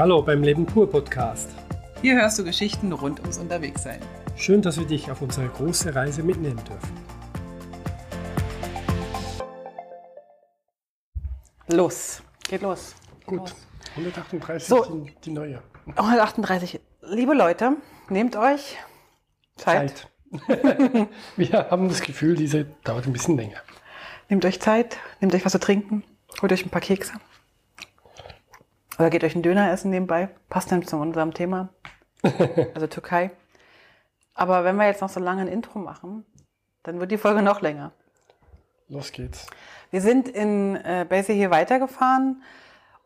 Hallo beim Leben pur Podcast. Hier hörst du Geschichten rund ums Unterwegssein. Schön, dass wir dich auf unsere große Reise mitnehmen dürfen. Los, geht los. Gut, Los. 138 So. die, die neue 138. Liebe Leute, nehmt euch Zeit. Zeit. wir haben das Gefühl, diese dauert ein bisschen länger. Nehmt euch Zeit, nehmt euch was zu trinken, holt euch ein paar Kekse. Oder geht euch einen Döner essen nebenbei. Passt dann zu unserem Thema. Also Türkei. Aber wenn wir jetzt noch so lange ein Intro machen, dann wird die Folge noch länger. Los geht's. Wir sind in äh, Basic hier weitergefahren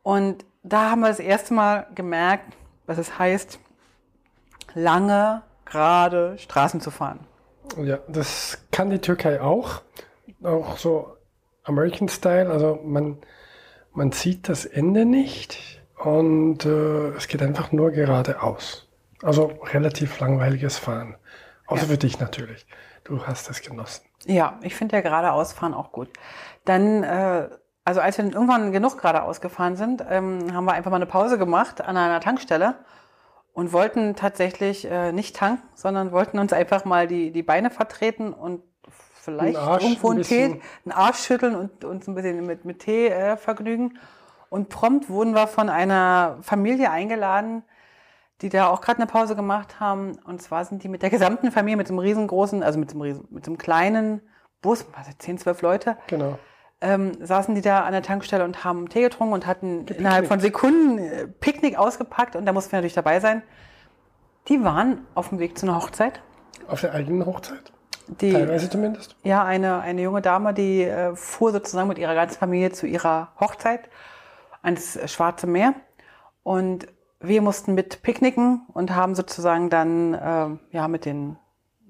und da haben wir das erste Mal gemerkt, was es heißt, lange, gerade Straßen zu fahren. Ja, das kann die Türkei auch. Auch so American Style. Also man, man sieht das Ende nicht und äh, es geht einfach nur geradeaus. Also relativ langweiliges Fahren. Außer Ja. für dich natürlich. Du hast es genossen. Ja, ich finde ja geradeausfahren auch gut. Dann, äh, also als wir irgendwann genug geradeaus gefahren sind, ähm, haben wir einfach mal eine Pause gemacht an einer Tankstelle und wollten tatsächlich äh, nicht tanken, sondern wollten uns einfach mal die, die Beine vertreten und vielleicht Arsch irgendwo ein einen Tee, bisschen- einen Arsch schütteln und uns ein bisschen mit, mit Tee äh, vergnügen. Und prompt wurden wir von einer Familie eingeladen, die da auch gerade eine Pause gemacht haben. Und zwar sind die mit der gesamten Familie, mit dem riesengroßen, also mit dem, riesen, mit dem kleinen Bus, also 10, 12 Leute, Genau. ähm, saßen die da an der Tankstelle und haben Tee getrunken und hatten innerhalb von Sekunden äh, Picknick ausgepackt und da mussten wir natürlich dabei sein. Die waren auf dem Weg zu einer Hochzeit. Auf der eigenen Hochzeit. Die, Teilweise zumindest. ja, eine, eine junge Dame, die äh, fuhr sozusagen mit ihrer ganzen Familie zu ihrer Hochzeit ans äh, Schwarze Meer. Und wir mussten mit picknicken und haben sozusagen dann ähm, ja mit den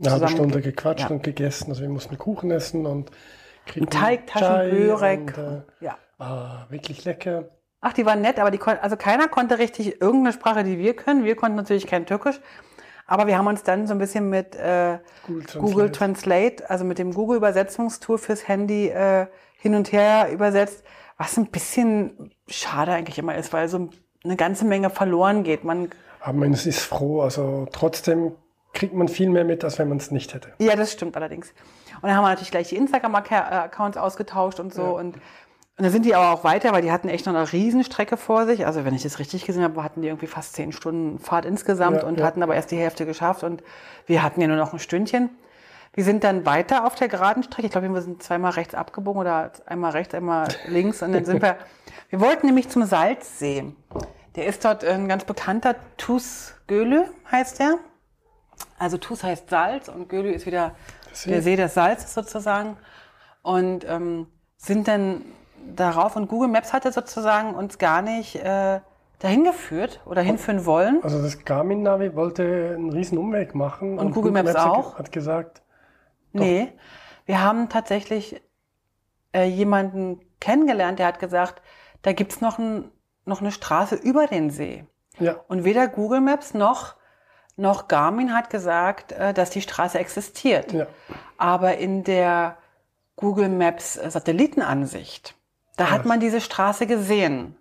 Eine halbe Stunde gequatscht ja. und gegessen. Also wir mussten Kuchen essen und kriegten Teigtaschen, Chai Börek. Und, äh, ja. ah, wirklich lecker. Ach, die waren nett, aber die kon also keiner konnte richtig irgendeine Sprache, die wir können. Wir konnten natürlich kein Türkisch. Aber wir haben uns dann so ein bisschen mit äh, Google Translate. Google Translate, also mit dem Google Übersetzungstool fürs Handy äh, hin und her übersetzt, was ein bisschen schade eigentlich immer ist, weil so eine ganze Menge verloren geht. Man, Aber man ist froh. Also trotzdem kriegt man viel mehr mit, als wenn man es nicht hätte. ja, das stimmt allerdings. Und dann haben wir natürlich gleich die Instagram-Accounts ausgetauscht und so Ja. und und dann sind die aber auch weiter, weil die hatten echt noch eine Riesenstrecke vor sich. Also wenn ich das richtig gesehen habe, hatten die irgendwie fast zehn Stunden Fahrt insgesamt Ja, und ja. hatten aber erst die Hälfte geschafft und wir hatten ja nur noch ein Stündchen. Wir sind dann weiter auf der geraden Strecke. Ich glaube, wir sind zweimal rechts abgebogen oder einmal rechts, einmal links. Und dann sind wir, wir wollten nämlich zum Salzsee. Der ist dort ein ganz bekannter Tus Gölü, heißt der. Also Tus heißt Salz und Gölü ist wieder See. der See des Salzes sozusagen. Und ähm, sind dann darauf und Google Maps hatte sozusagen uns gar nicht äh, dahin geführt oder hinführen wollen. Also das Garmin-Navi wollte einen riesen Umweg machen. Und Google Maps hat- auch? Hat gesagt, Nee, wir haben tatsächlich äh, jemanden kennengelernt, der hat gesagt, da gibt's noch, ein, noch eine Straße über den See. ja, Und weder Google Maps noch, noch Garmin hat gesagt, äh, dass die Straße existiert. ja. Aber in der Google Maps äh, Satellitenansicht, da hat Was? man diese Straße gesehen.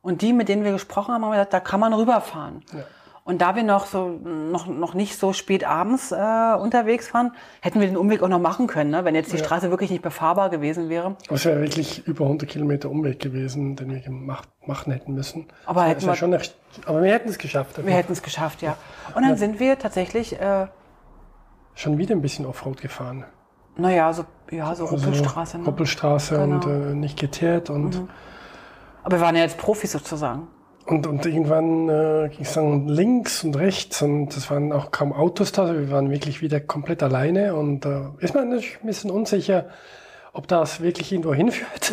Und die, mit denen wir gesprochen haben, haben gesagt, da kann man rüberfahren. Ja. Und da wir noch so noch, noch nicht so spät abends äh, unterwegs waren, hätten wir den Umweg auch noch machen können, ne? wenn jetzt die Ja. Straße wirklich nicht befahrbar gewesen wäre. Aber es wäre wirklich über 100 Kilometer Umweg gewesen, den wir gemacht, machen hätten müssen. Aber hätten wir- schon aber wir hätten es geschafft. Wir hätten es geschafft, ja. Und dann sind wir tatsächlich, äh, schon wieder ein bisschen Offroad gefahren. naja, so, ja, so Ruppelstraße. Ne? Ruppelstraße Genau. und äh, nicht geteert und, Aber wir waren ja jetzt Profis sozusagen. Und, und irgendwann äh, ging es dann links und rechts und es waren auch kaum Autos da. Also wir waren wirklich wieder komplett alleine und äh, ist man natürlich ein bisschen unsicher, ob das wirklich irgendwo hinführt.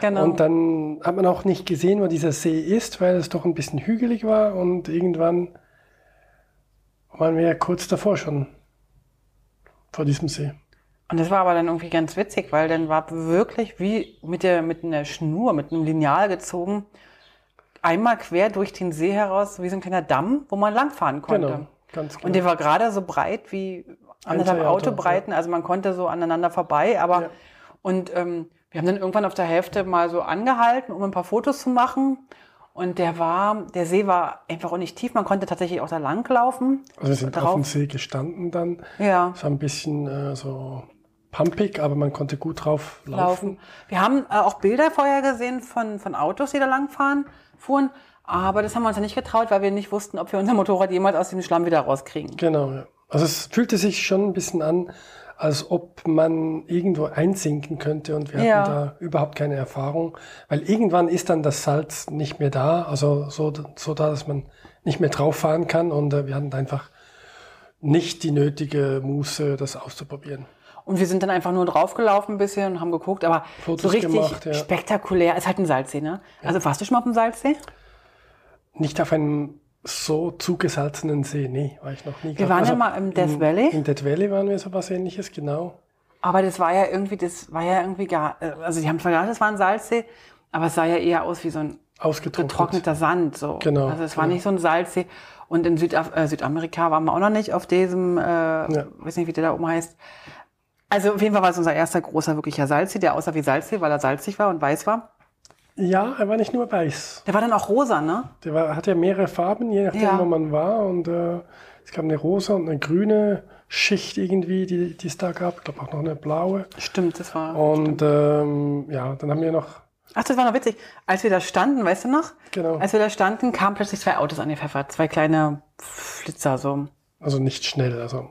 Genau. Und dann hat man auch nicht gesehen, wo dieser See ist, weil es doch ein bisschen hügelig war und irgendwann waren wir ja kurz davor schon vor diesem See. Und das war aber dann irgendwie ganz witzig, weil dann war wirklich wie mit der mit einer Schnur, mit einem Lineal gezogen, einmal quer durch den See heraus, wie so ein kleiner Damm, wo man langfahren konnte. Genau, ganz genau. Und der war gerade so breit wie anderthalb Autobreiten, also man konnte so aneinander vorbei, aber Ja. und ähm, wir haben dann irgendwann auf der Hälfte mal so angehalten, um ein paar Fotos zu machen. Und der war, der See war einfach auch nicht tief. Man konnte tatsächlich auch da lang laufen. Also wir sind Drauf. auf dem See gestanden dann. Ja. Es war ein bisschen äh, so pumpig, aber man konnte gut drauf laufen. laufen. Wir haben äh, auch Bilder vorher gesehen von, von Autos, die da lang fahren, fuhren. Aber das haben wir uns ja nicht getraut, weil wir nicht wussten, ob wir unser Motorrad jemals aus dem Schlamm wieder rauskriegen. Genau, ja. Also es fühlte sich schon ein bisschen an, als ob man irgendwo einsinken könnte und wir Ja. hatten da überhaupt keine Erfahrung, weil irgendwann ist dann das Salz nicht mehr da, also so, so da, dass man nicht mehr drauf fahren kann und äh, wir hatten einfach nicht die nötige Muße, das auszuprobieren. Und wir sind dann einfach nur draufgelaufen ein bisschen und haben geguckt, aber Fotos so richtig gemacht, ja. spektakulär. Es ist halt ein Salzsee, ne? Also warst du schon mal auf dem Salzsee? Nicht auf einem so zugesalzenen See, nee, war ich noch nie. Wir waren ja mal im Death Valley. In Death Valley waren wir so was ähnliches, genau. Aber das war ja irgendwie, das war ja irgendwie gar, äh, also die haben zwar gesagt, es war ein Salzsee, aber es sah ja eher aus wie so ein getrockneter Sand, so. Genau, Also es war genau. nicht so ein Salzsee. Und in Südaf äh, Südamerika waren wir auch noch nicht auf diesem, äh, weiß nicht, wie der da oben heißt. Also auf jeden Fall war es unser erster großer wirklicher Salzsee, der aussah wie Salzsee, weil er salzig war und weiß war. Ja, er war nicht nur weiß. Der war dann auch rosa, ne? Der war, hat ja mehrere Farben, je nachdem, Ja. wo man war. Und äh, es gab eine rosa und eine grüne Schicht irgendwie, die, die es da gab. Ich glaube auch noch eine blaue. Stimmt, das war. Und ähm, ja, dann haben wir noch, Ach, das war noch witzig. Als wir da standen, weißt du noch? Genau. Als wir da standen, kamen plötzlich zwei Autos angepfeffert. Zwei kleine Flitzer, so. also nicht schnell, also.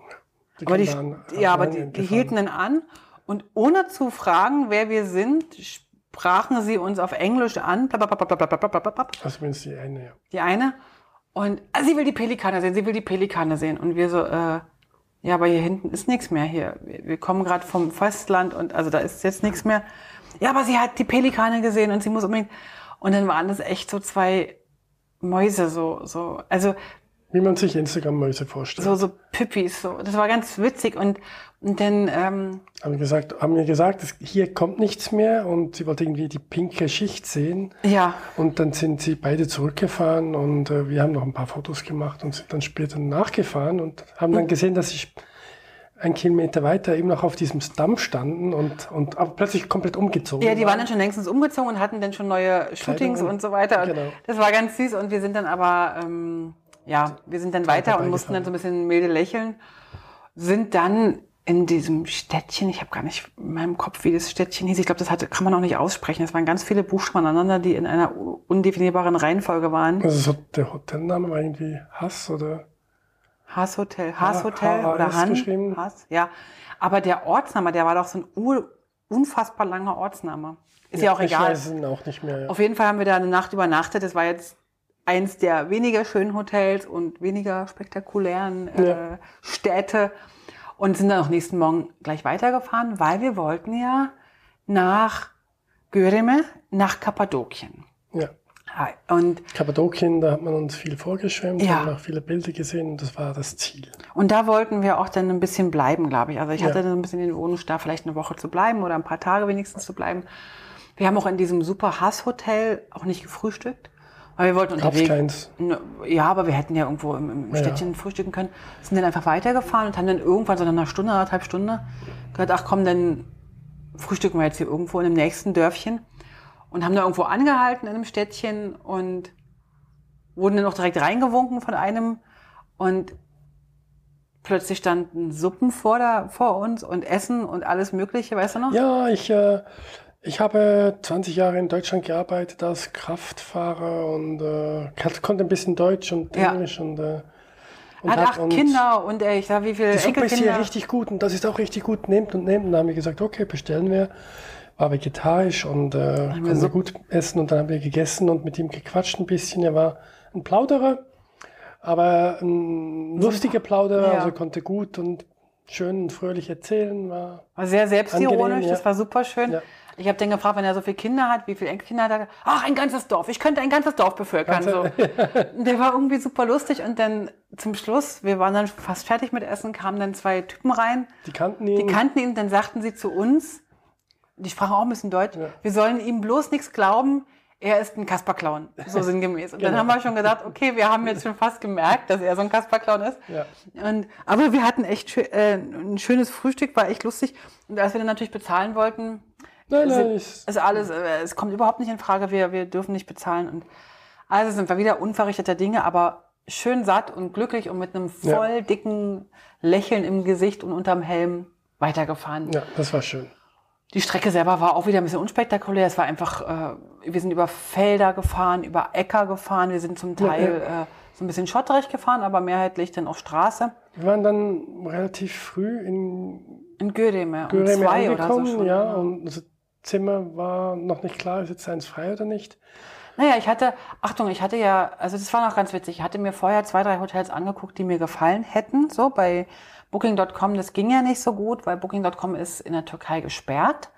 Aber die, kamen da an- ja, aber die, die hielten dann an und ohne zu fragen, wer wir sind, sprachen sie uns auf Englisch an. Also zumindest die eine, ja. Die eine. Und ah, sie will die Pelikane sehen, sie will die Pelikane sehen. Und wir so, äh, ja, aber hier hinten ist nichts mehr hier. Wir, wir kommen gerade vom Festland und also da ist jetzt nichts mehr. Ja, aber sie hat die Pelikane gesehen und sie muss unbedingt. Und dann waren das echt so zwei Mäuse, so, so, also Wie man sich Instagram-Mäuse vorstellt. so, so Püppis, so. Das war ganz witzig und, und dann, ähm, Haben, wir gesagt, haben mir gesagt, es, hier kommt nichts mehr und sie wollte irgendwie die pinke Schicht sehen. ja, Und dann sind sie beide zurückgefahren und äh, wir haben noch ein paar Fotos gemacht und sind dann später nachgefahren und haben dann gesehen, dass sie ein Kilometer weiter eben noch auf diesem Damm standen und, und aber plötzlich komplett umgezogen. Ja, die waren dann schon längstens umgezogen und hatten dann schon neue Shootings und- und so weiter. Und genau. Das war ganz süß und wir sind dann aber, ähm, ja, wir sind dann weiter und mussten dann so ein bisschen milde lächeln. Sind dann in diesem Städtchen, ich habe gar nicht in meinem Kopf, wie das Städtchen hieß. Ich glaube, das hatte, kann man auch nicht aussprechen. Es waren ganz viele Buchstaben aneinander, die in einer undefinierbaren Reihenfolge waren. Also so, der Hotelname war irgendwie Hass oder Haas Hotel, Haas Hotel oder Han. geschrieben. Haas, ja. Aber der Ortsname, der war doch so ein unfassbar langer Ortsname. Ist ja, auch ich egal. weiß ihn auch nicht mehr. Auf jeden Fall haben wir da eine Nacht übernachtet. Das war jetzt eins der weniger schönen Hotels und weniger spektakulären äh, Ja. Städte und sind dann auch nächsten Morgen gleich weitergefahren, weil wir wollten ja nach Göreme, nach Kappadokien. ja. Und, Kappadokien, da hat man uns viel vorgeschwemmt, Ja. haben auch viele Bilder gesehen und das war das Ziel. und da wollten wir auch dann ein bisschen bleiben, glaube ich. Also ich Ja. hatte dann ein bisschen den Wunsch, da vielleicht eine Woche zu bleiben oder ein paar Tage wenigstens zu bleiben. Wir haben auch in diesem super Hass-Hotel auch nicht gefrühstückt, weil wir wollten unterwegs... Ne, Ja, aber wir hätten ja irgendwo im, im Ja. Städtchen frühstücken können. Sind dann einfach weitergefahren und haben dann irgendwann so nach einer Stunde, anderthalb Stunde gesagt, ach komm, dann frühstücken wir jetzt hier irgendwo in dem nächsten Dörfchen. Und haben da irgendwo angehalten in einem Städtchen und wurden dann auch direkt reingewunken von einem. Und plötzlich standen Suppen vor, der, vor uns und Essen und alles Mögliche, weißt du noch? Ja, ich, äh, ich habe 20 Jahre in Deutschland gearbeitet als Kraftfahrer und äh, konnte ein bisschen Deutsch und Ja. Englisch und, äh, und Hat acht und Kinder und äh, ich sag, wie viele Die Suppe ist hier richtig gut und das ist auch richtig gut. Nehmt und nehmt. Und dann haben wir gesagt, okay, bestellen wir. War vegetarisch und äh, konnten wir so- gut essen und dann haben wir gegessen und mit ihm gequatscht ein bisschen. Er war ein Plauderer, aber ein lustiger Plauderer, Ja. also konnte gut und schön und fröhlich erzählen. War War sehr selbstironisch, ja. das war super schön. Ja. Ich habe dann gefragt, wenn er so viele Kinder hat, wie viele Enkelkinder hat er? Ach, ein ganzes Dorf. Ich könnte ein ganzes Dorf bevölkern. So. Und Der war irgendwie super lustig und dann zum Schluss, wir waren dann fast fertig mit Essen, kamen dann zwei Typen rein, die kannten ihn. die kannten ihn, dann sagten sie zu uns, die sprachen auch ein bisschen Deutsch, wir sollen ihm bloß nichts glauben, er ist ein Kasperclown, so sinngemäß. Und dann Genau. haben wir schon gedacht, okay, wir haben jetzt schon fast gemerkt, dass er so ein Kasperclown ist. Ja. Und, aber wir hatten echt äh, ein schönes Frühstück, war echt lustig. Und als wir dann natürlich bezahlen wollten, nein, nein, ist, ist alles, äh, es kommt überhaupt nicht in Frage, wir, wir dürfen nicht bezahlen. Und, Also sind wir wieder unverrichteter Dinge, aber schön satt und glücklich und mit einem Ja. voll dicken Lächeln im Gesicht und unterm Helm weitergefahren. Ja, das war schön. Die Strecke selber war auch wieder ein bisschen unspektakulär. Es war einfach, äh, wir sind über Felder gefahren, über Äcker gefahren, wir sind zum Ja, Teil Äh, so ein bisschen schotterig gefahren, aber mehrheitlich dann auf Straße. Wir waren dann relativ früh in In Gödeme, um Göreme zwei oder so schon. ja, und Zimmer war noch nicht klar, ist jetzt eins frei oder nicht. Naja, ich hatte, Achtung, ich hatte ja, also das war noch ganz witzig, ich hatte mir vorher zwei, drei Hotels angeguckt, die mir gefallen hätten, so bei Booking.com, das ging ja nicht so gut, weil Booking.com ist in der Türkei gesperrt.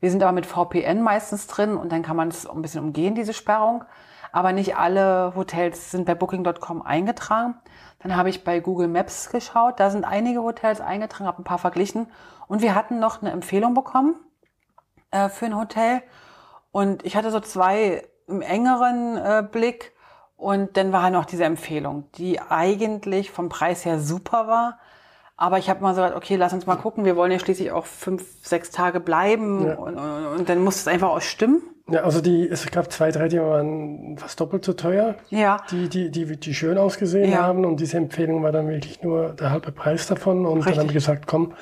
Wir sind aber mit VPN meistens drin und dann kann man es ein bisschen umgehen, diese Sperrung. Aber nicht alle Hotels sind bei Booking.com eingetragen. Dann habe ich bei Google Maps geschaut, da sind einige Hotels eingetragen, habe ein paar verglichen und wir hatten noch eine Empfehlung bekommen äh, für ein Hotel. Und ich hatte so zwei im engeren äh, Blick. Und dann war noch diese Empfehlung, die eigentlich vom Preis her super war. Aber ich habe mal so gesagt, okay, lass uns mal gucken. Wir wollen ja schließlich auch fünf, sechs Tage bleiben. Ja. Und, und, und dann muss es einfach auch stimmen. Ja, also die, es gab zwei, drei, die waren fast doppelt so teuer, Ja. die, die, die, die schön ausgesehen Ja. haben. Und diese Empfehlung war dann wirklich nur der halbe Preis davon. Und dann Richtig. haben wir gesagt, komm,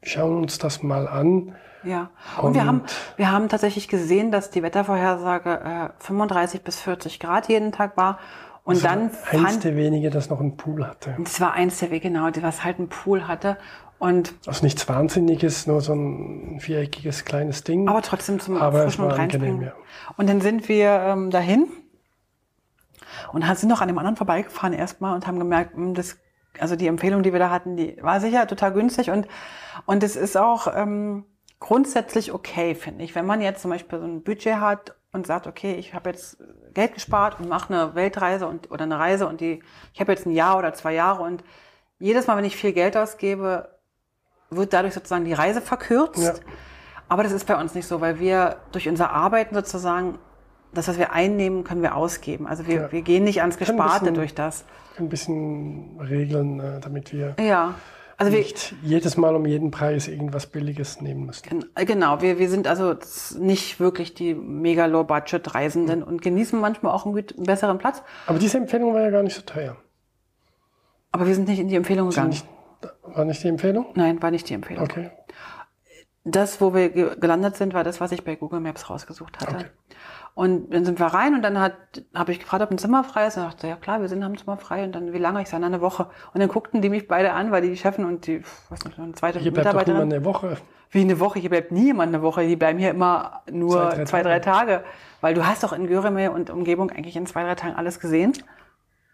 wir schauen uns das mal an. Ja, und, wir, Und- haben, wir haben tatsächlich gesehen, dass die Wettervorhersage äh, 35 bis 40 Grad jeden Tag war. Und Das war dann eins fand, der wenige, das noch einen Pool hatte. das war eins der Wege, genau, die- was halt einen Pool hatte. Und Also nichts Wahnsinniges, nur so ein viereckiges kleines Ding. aber trotzdem zum Aber es Auffrischen und war Reinspringen. ja. Und dann sind wir ähm, dahin und sind noch an dem anderen vorbeigefahren erstmal und haben gemerkt, mh, das, also die Empfehlung, die wir da hatten, die war sicher total günstig und und es ist auch ähm, grundsätzlich okay, finde ich, wenn man jetzt zum Beispiel so ein Budget hat und sagt, okay, ich habe jetzt Geld gespart und mache eine Weltreise und oder eine Reise und die, ich habe jetzt ein Jahr oder zwei Jahre und jedes Mal, wenn ich viel Geld ausgebe, wird dadurch sozusagen die Reise verkürzt. Ja. Aber das ist bei uns nicht so, weil wir durch unser Arbeiten sozusagen, das, was wir einnehmen, können wir ausgeben. Also wir, Ja. wir gehen nicht ans Gesparte bisschen- durch das. Ein bisschen regeln, äh, damit wir Ja. Also wir, nicht jedes Mal um jeden Preis irgendwas Billiges nehmen müssen. Gen- Genau, wir, wir sind also nicht wirklich die mega Low-Budget-Reisenden und genießen manchmal auch einen, besseren Platz. Aber diese Empfehlung war ja gar nicht so teuer. Aber wir sind nicht in die Empfehlung gegangen. nicht, war nicht die Empfehlung? Nein, war nicht die Empfehlung. Okay. Das, wo wir ge gelandet sind, war das, was ich bei Google Maps rausgesucht hatte. Okay. Und dann sind wir rein und dann hat, habe ich gefragt, ob ein Zimmer frei ist. Und dachte, ja klar, wir sind haben ein Zimmer frei. Und dann, wie lange? Ich sage, eine Woche. Und dann guckten die mich beide an, weil die Chefin und die, weiß nicht, eine zweite Hier bleibt doch Mitarbeiterin. immer eine Woche. Wie eine Woche, hier bleibt nie jemand eine Woche, die bleiben hier immer nur Zwei, zwei, drei drei, Tage. Weil du hast doch in Göreme und Umgebung eigentlich in zwei, drei Tagen alles gesehen.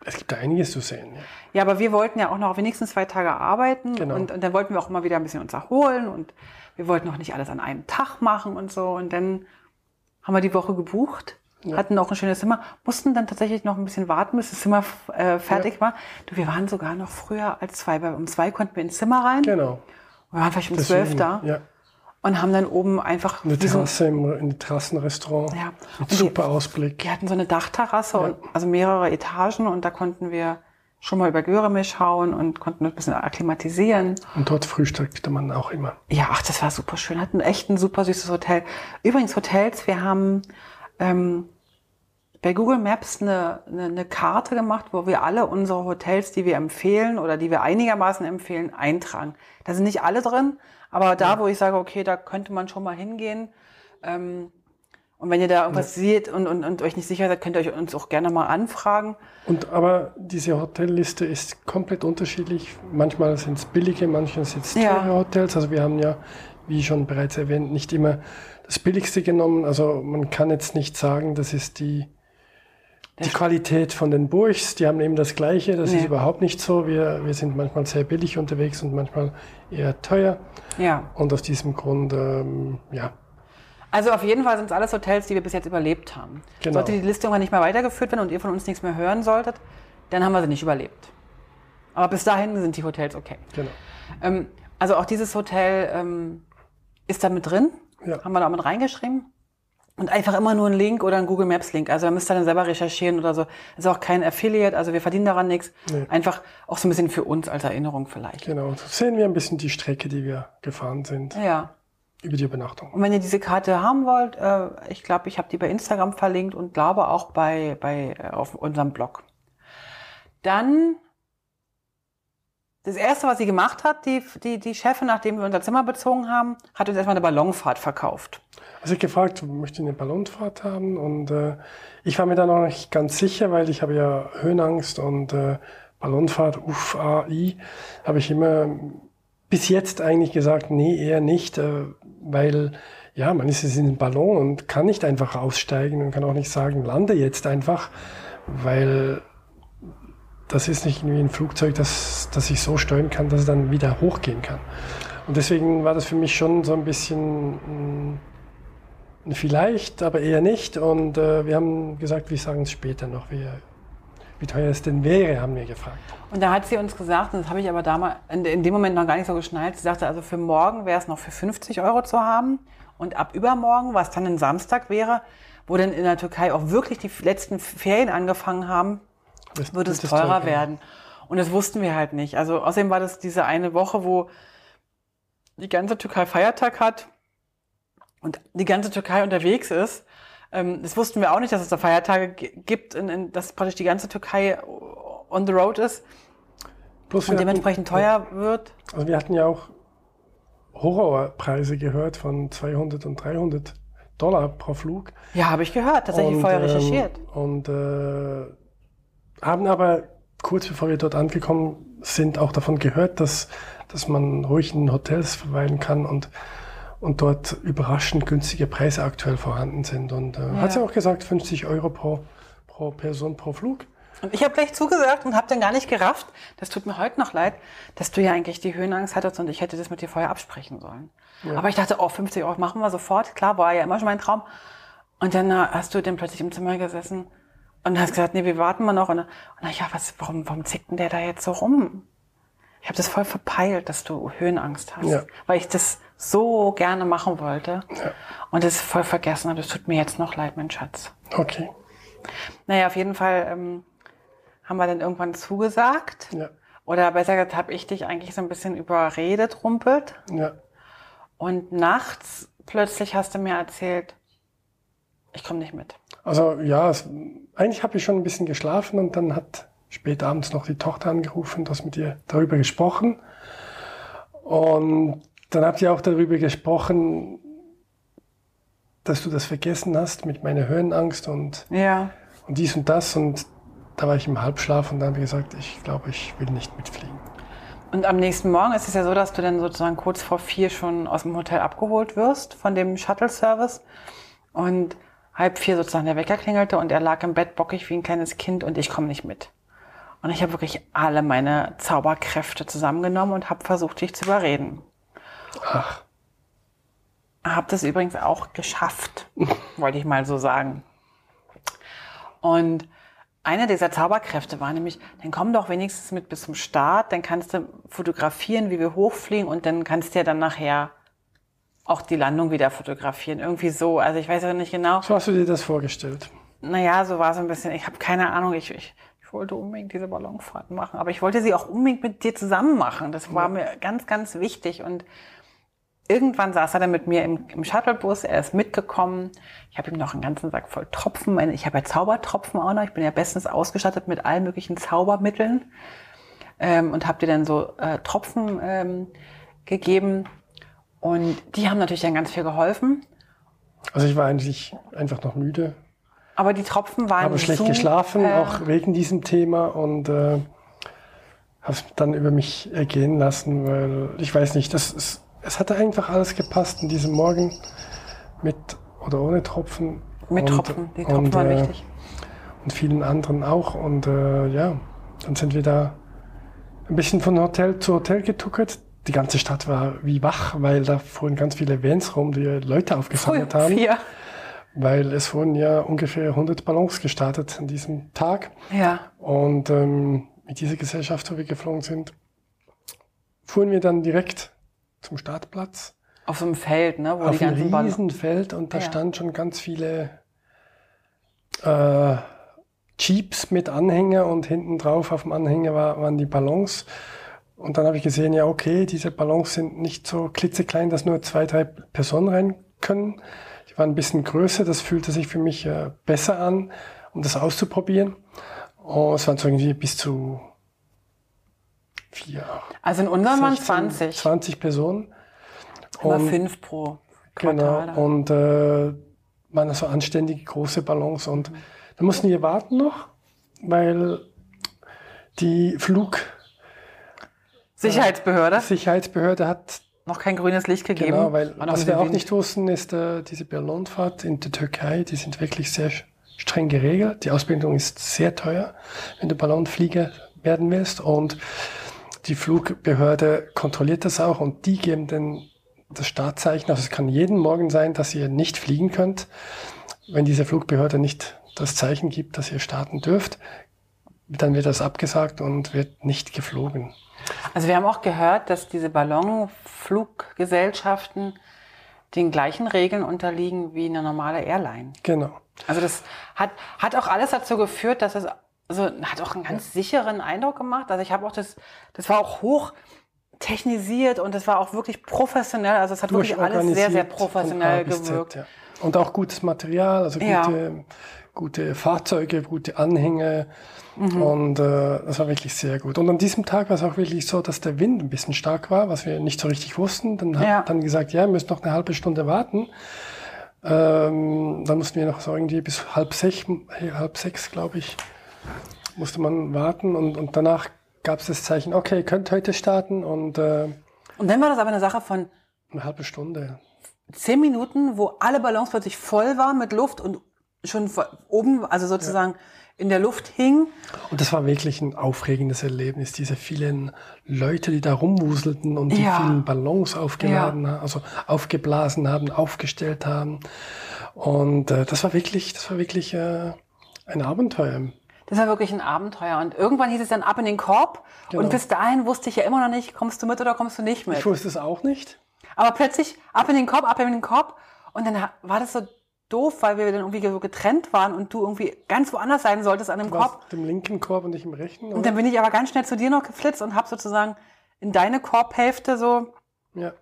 Es gibt da einiges zu sehen. Ja. Ja, aber wir wollten ja auch noch wenigstens zwei Tage arbeiten Genau. und, und dann wollten wir auch immer wieder ein bisschen uns erholen und wir wollten auch nicht alles an einem Tag machen und so. Und dann haben wir die Woche gebucht, hatten auch ein schönes Zimmer, mussten dann tatsächlich noch ein bisschen warten, bis das Zimmer äh, fertig war. Du, wir waren sogar noch früher als zwei, weil um zwei konnten wir ins Zimmer rein. Genau. Wir waren vielleicht um zwölf Deswegen, da Ja. und haben dann oben einfach Eine Terrasse im, in Terrassenrestaurant. Ja. Mit Und die- super Ausblick. Wir hatten so eine Dachterrasse, und, also mehrere Etagen und da konnten wir schon mal über Göreme schauen und konnten uns ein bisschen akklimatisieren. Und dort frühstückte man auch immer. Ja, ach, das war super schön. Hatten echt ein super süßes Hotel. Übrigens Hotels, wir haben ähm, bei Google Maps eine, eine, eine Karte gemacht, wo wir alle unsere Hotels, die wir empfehlen oder die wir einigermaßen empfehlen, eintragen. Da sind nicht alle drin, aber da, wo ich sage, okay, da könnte man schon mal hingehen. Ähm, und wenn ihr da irgendwas seht und, und, und euch nicht sicher seid, könnt ihr euch uns auch gerne mal anfragen. Und aber diese Hotelliste ist komplett unterschiedlich. Manchmal sind es billige, manchmal sind es Ja. teure Hotels. Also wir haben ja, wie schon bereits erwähnt, nicht immer das billigste genommen. Also man kann jetzt nicht sagen, das ist die, die Qualität von den Burgs. Die haben eben das Gleiche. Das Nee. ist überhaupt nicht so. Wir, wir sind manchmal sehr billig unterwegs und manchmal eher teuer. Ja. Und aus diesem Grund, ähm, ja, Also auf jeden Fall sind es alles Hotels, die wir bis jetzt überlebt haben. Genau. Sollte die Listung mal nicht mehr weitergeführt werden und ihr von uns nichts mehr hören solltet, dann haben wir sie nicht überlebt. Aber bis dahin sind die Hotels okay. genau. Ähm, also auch dieses Hotel ähm, ist da mit drin, Ja. haben wir da mit reingeschrieben. Und einfach immer nur ein Link oder ein Google Maps Link. Also da müsst ihr dann selber recherchieren oder so. Ist auch kein Affiliate, also wir verdienen daran nichts. Nee. Einfach auch so ein bisschen für uns als Erinnerung vielleicht. Genau. So sehen wir ein bisschen die Strecke, die wir gefahren sind. Ja. Über die Übernachtung. Und wenn ihr diese Karte haben wollt, äh, ich glaube, ich habe die bei Instagram verlinkt und glaube auch bei, bei äh, auf unserem Blog. Dann das erste, was sie gemacht hat, die, die, die Chefin, nachdem wir unser Zimmer bezogen haben, hat uns erstmal eine Ballonfahrt verkauft. Also ich gefragt, möchte ich eine Ballonfahrt haben? Und äh, ich war mir da noch nicht ganz sicher, weil ich habe ja Höhenangst und äh, Ballonfahrt, uff, AI, habe ich immer bis jetzt eigentlich gesagt, nee, eher nicht, äh, weil ja, man ist jetzt in den Ballon und kann nicht einfach aussteigen und kann auch nicht sagen, lande jetzt einfach, weil das ist nicht irgendwie ein Flugzeug, das, das ich so steuern kann, dass es dann wieder hochgehen kann. Und deswegen war das für mich schon so ein bisschen mh, hm, vielleicht, aber eher nicht. Und äh, wir haben gesagt, wir sagen es später noch, wie, wie teuer es denn wäre, haben wir gefragt. Und da hat sie uns gesagt, und das habe ich aber damals in, dem Moment noch gar nicht so geschnallt, sie sagte, also für morgen wäre es noch für 50 Euro zu haben. Und ab übermorgen, was dann ein Samstag wäre, wo dann in der Türkei auch wirklich die letzten Ferien angefangen haben, das, wird es teurer werden. Und das wussten wir halt nicht. Also außerdem war das diese eine Woche, wo die ganze Türkei Feiertag hat und die ganze Türkei unterwegs ist. Ähm, das wussten wir auch nicht, dass es da Feiertage gibt, in, in, dass praktisch die ganze Türkei on the road ist Plus und dementsprechend hatten, teuer wird. Also wir hatten ja auch Horrorpreise gehört von 200 und 300 Dollar pro Flug. Ja, habe ich gehört, tatsächlich und, vorher recherchiert. Ähm, und äh, haben aber kurz bevor wir dort angekommen sind, auch davon gehört, dass, dass man ruhig in Hotels verweilen kann und, und dort überraschend günstige Preise aktuell vorhanden sind. Und äh, ja. hat sie auch gesagt, 50 Euro pro, pro Person pro Flug. Und ich habe gleich zugesagt und habe dann gar nicht gerafft, das tut mir heute noch leid, dass du ja eigentlich die Höhenangst hattest und ich hätte das mit dir vorher absprechen sollen. Ja. Aber ich dachte, oh, 50 Euro machen wir sofort. Klar, war ja immer schon mein Traum. Und dann äh, hast du dann plötzlich im Zimmer gesessen und hast gesagt, nee, wir warten mal noch. Und, und dann, ja, was, warum, warum zickt denn der da jetzt so rum? Ich habe das voll verpeilt, dass du Höhenangst hast, ja. weil ich das so gerne machen wollte ja. und es voll vergessen habe. Das tut mir jetzt noch leid, mein Schatz. Okay. Naja, auf jeden Fall ähm, haben wir dann irgendwann zugesagt. Ja. Oder besser gesagt, habe ich dich eigentlich so ein bisschen überredet, rumpelt. Ja. Und nachts plötzlich hast du mir erzählt, ich komme nicht mit. Also ja, es, eigentlich habe ich schon ein bisschen geschlafen und dann hat spät abends noch die Tochter angerufen, das mit ihr darüber gesprochen. Und dann habt ihr auch darüber gesprochen, dass du das vergessen hast mit meiner Höhenangst und, ja. und dies und das. Und da war ich im Halbschlaf und dann habe ich gesagt, ich glaube, ich will nicht mitfliegen. Und am nächsten Morgen ist es ja so, dass du dann sozusagen kurz vor vier schon aus dem Hotel abgeholt wirst von dem Shuttle-Service. Und halb vier sozusagen der Wecker klingelte und er lag im Bett bockig wie ein kleines Kind und ich komme nicht mit. Und ich habe wirklich alle meine Zauberkräfte zusammengenommen und habe versucht, dich zu überreden. Ach. Hab das übrigens auch geschafft, wollte ich mal so sagen. Und eine dieser Zauberkräfte war nämlich, dann komm doch wenigstens mit bis zum Start, dann kannst du fotografieren, wie wir hochfliegen und dann kannst du ja dann nachher auch die Landung wieder fotografieren. Irgendwie so. Also ich weiß ja nicht genau. So hast du dir das vorgestellt? Naja, so war es ein bisschen. Ich habe keine Ahnung. Ich, ich, ich wollte unbedingt diese Ballonfahrt machen. Aber ich wollte sie auch unbedingt mit dir zusammen machen. Das war ja. mir ganz, ganz wichtig. Und irgendwann saß er dann mit mir im, im Shuttlebus. Er ist mitgekommen. Ich habe ihm noch einen ganzen Sack voll Tropfen. Ich habe ja Zaubertropfen auch noch. Ich bin ja bestens ausgestattet mit allen möglichen Zaubermitteln. Ähm, und habe dir dann so äh, Tropfen ähm, gegeben und die haben natürlich dann ganz viel geholfen. Also ich war eigentlich einfach noch müde. Aber die Tropfen waren. Habe schlecht so, geschlafen, äh, auch wegen diesem Thema und äh, habe es dann über mich ergehen lassen, weil ich weiß nicht, das ist, es hatte einfach alles gepasst in diesem Morgen mit oder ohne Tropfen. Mit und, Tropfen, die Tropfen und, waren äh, wichtig. Und vielen anderen auch. Und äh, ja, dann sind wir da ein bisschen von Hotel zu Hotel getuckert die ganze Stadt war wie wach, weil da fuhren ganz viele Vans rum, die Leute aufgesammelt haben. Ja. Weil es wurden ja ungefähr 100 Ballons gestartet an diesem Tag. Ja. Und ähm, mit dieser Gesellschaft, wo wir geflogen sind, fuhren wir dann direkt zum Startplatz. Auf so einem Feld, ne? Wo Auf die ganzen einem Riesenfeld und da ja. stand schon ganz viele äh, Jeeps mit Anhänger und hinten drauf auf dem Anhänger war, waren die Ballons. Und dann habe ich gesehen, ja, okay, diese Ballons sind nicht so klitzeklein, dass nur zwei, drei Personen rein können. Die waren ein bisschen größer, das fühlte sich für mich äh, besser an, um das auszuprobieren. Und es waren so irgendwie bis zu vier. Also in unserem waren 16, 20. 20 Personen. Aber Und- fünf pro Quartal. Genau. Und äh, waren so anständige große Ballons. Und da mussten wir warten noch, weil die Sicherheitsbehörde. Flugsicherheitsbehörde hat, Noch kein grünes Licht gegeben. genau, weil was wir auch nicht wussten, ist äh, diese Ballonfahrt in der Türkei, die sind wirklich sehr streng geregelt. Die Ausbildung ist sehr teuer, wenn du Ballonflieger werden willst. Und die Flugbehörde kontrolliert das auch und die geben dann das Startzeichen. Also es kann jeden Morgen sein, dass ihr nicht fliegen könnt. Wenn diese Flugbehörde nicht das Zeichen gibt, dass ihr starten dürft, dann wird das abgesagt und wird nicht geflogen. Also wir haben auch gehört, dass diese Ballonfluggesellschaften den gleichen Regeln unterliegen wie eine normale Airline. Genau. Also das hat, hat auch alles dazu geführt, dass es also hat auch einen ganz sicheren Eindruck gemacht. Also ich habe auch das, das war auch hoch technisiert und das war auch wirklich professionell. Also es hat wirklich alles sehr, sehr professionell bis Z, gewirkt. ja. Und auch gutes Material, also Ja. gute, gute Fahrzeuge, gute Anhänge. Mhm. Und äh, das war wirklich sehr gut. Und an diesem Tag war es auch wirklich so, dass der Wind ein bisschen stark war, was wir nicht so richtig wussten. Dann hat Ja. dann gesagt, ja, wir müssen noch eine halbe Stunde warten. Ähm, dann mussten wir noch so irgendwie bis halb sechs, halb sechs, glaube ich, musste man warten. Und, und danach gab es das Zeichen, okay, ihr könnt heute starten. Und äh, Und dann war das aber eine Sache von eine halbe Stunde. zehn Minuten, wo alle Ballons plötzlich voll waren mit Luft und schon oben, also sozusagen in der Luft hing. Und das war wirklich ein aufregendes Erlebnis, diese vielen Leute, die da rumwuselten und die Ja. vielen Ballons aufgeladen haben, also aufgeblasen haben, aufgestellt haben. Und äh, das war wirklich, das war wirklich äh, ein Abenteuer. Das war wirklich ein Abenteuer. Und irgendwann hieß es dann ab in den Korb. Genau. Und bis dahin wusste ich ja immer noch nicht, kommst du mit oder kommst du nicht mit. Ich wusste es auch nicht. Aber plötzlich ab in den Korb, ab in den Korb. Und dann war das so doof, weil wir dann irgendwie so getrennt waren und du irgendwie ganz woanders sein solltest an dem Du Korb. im linken Korb und ich im rechten. Und Oder? dann bin ich aber ganz schnell zu dir noch geflitzt und habe sozusagen in deine Korbhälfte so, Ja,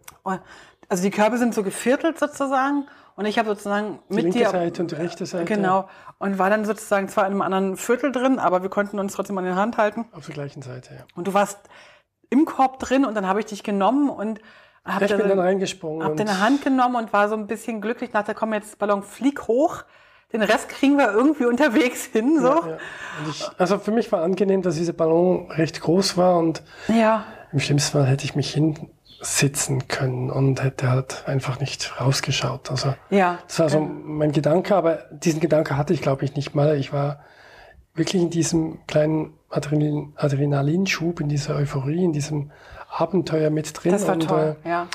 also die Körbe sind so geviertelt sozusagen. Und ich habe sozusagen die mit linke dir. Seite und die rechte Seite. Genau. Und war dann sozusagen zwar in einem anderen Viertel drin, aber wir konnten uns trotzdem an der Hand halten. Auf der gleichen Seite, ja. Und du warst im Korb drin und dann habe ich dich genommen und habe Ich bin dann reingesprungen. hab deine Hand genommen und war so ein bisschen glücklich. Dachte, komm jetzt Ballon, flieg hoch. Den Rest kriegen wir irgendwie unterwegs hin. So. Ja, ja. Ich, also für mich war angenehm, dass dieser Ballon recht groß war und ja. Im schlimmsten Fall hätte ich mich hinsitzen können und hätte halt einfach nicht rausgeschaut. Also Ja. das war so mein Gedanke, aber diesen Gedanke hatte ich, glaube ich, nicht mal. Ich war wirklich in diesem kleinen Adrenalin, Adrenalinschub, in dieser Euphorie, in diesem Abenteuer mit drin. Das war und, toll. Äh, ja.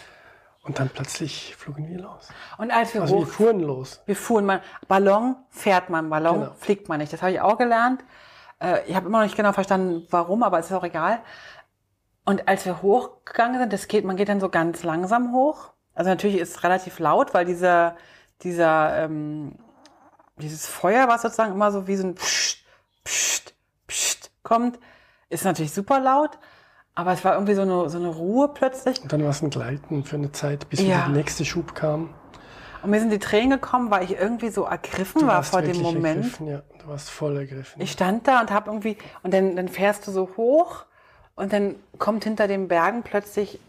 und dann plötzlich flogen wir los. Und als wir Also wir hoch, fuhren los. wir fuhren, man, Ballon fährt man, Ballon Genau. fliegt man nicht. Das habe ich auch gelernt. Äh, ich habe immer noch nicht genau verstanden, warum, aber es ist auch egal. Und als wir hochgegangen sind, das geht, man geht dann so ganz langsam hoch. Also natürlich ist es relativ laut, weil dieser, dieser, ähm, dieses Feuer, was sozusagen immer so wie so ein Psst, Psst, Psst kommt, ist natürlich super laut. Aber es war irgendwie so eine, so eine Ruhe plötzlich. Und dann war es ein Gleiten für eine Zeit, bis Ja. der nächste Schub kam. Und mir sind die Tränen gekommen, weil ich irgendwie so ergriffen war vor dem Moment. Ergriffen, ja, du warst voll ergriffen. Ich stand da und habe irgendwie, und dann, dann fährst du so hoch und dann kommt hinter den Bergen plötzlich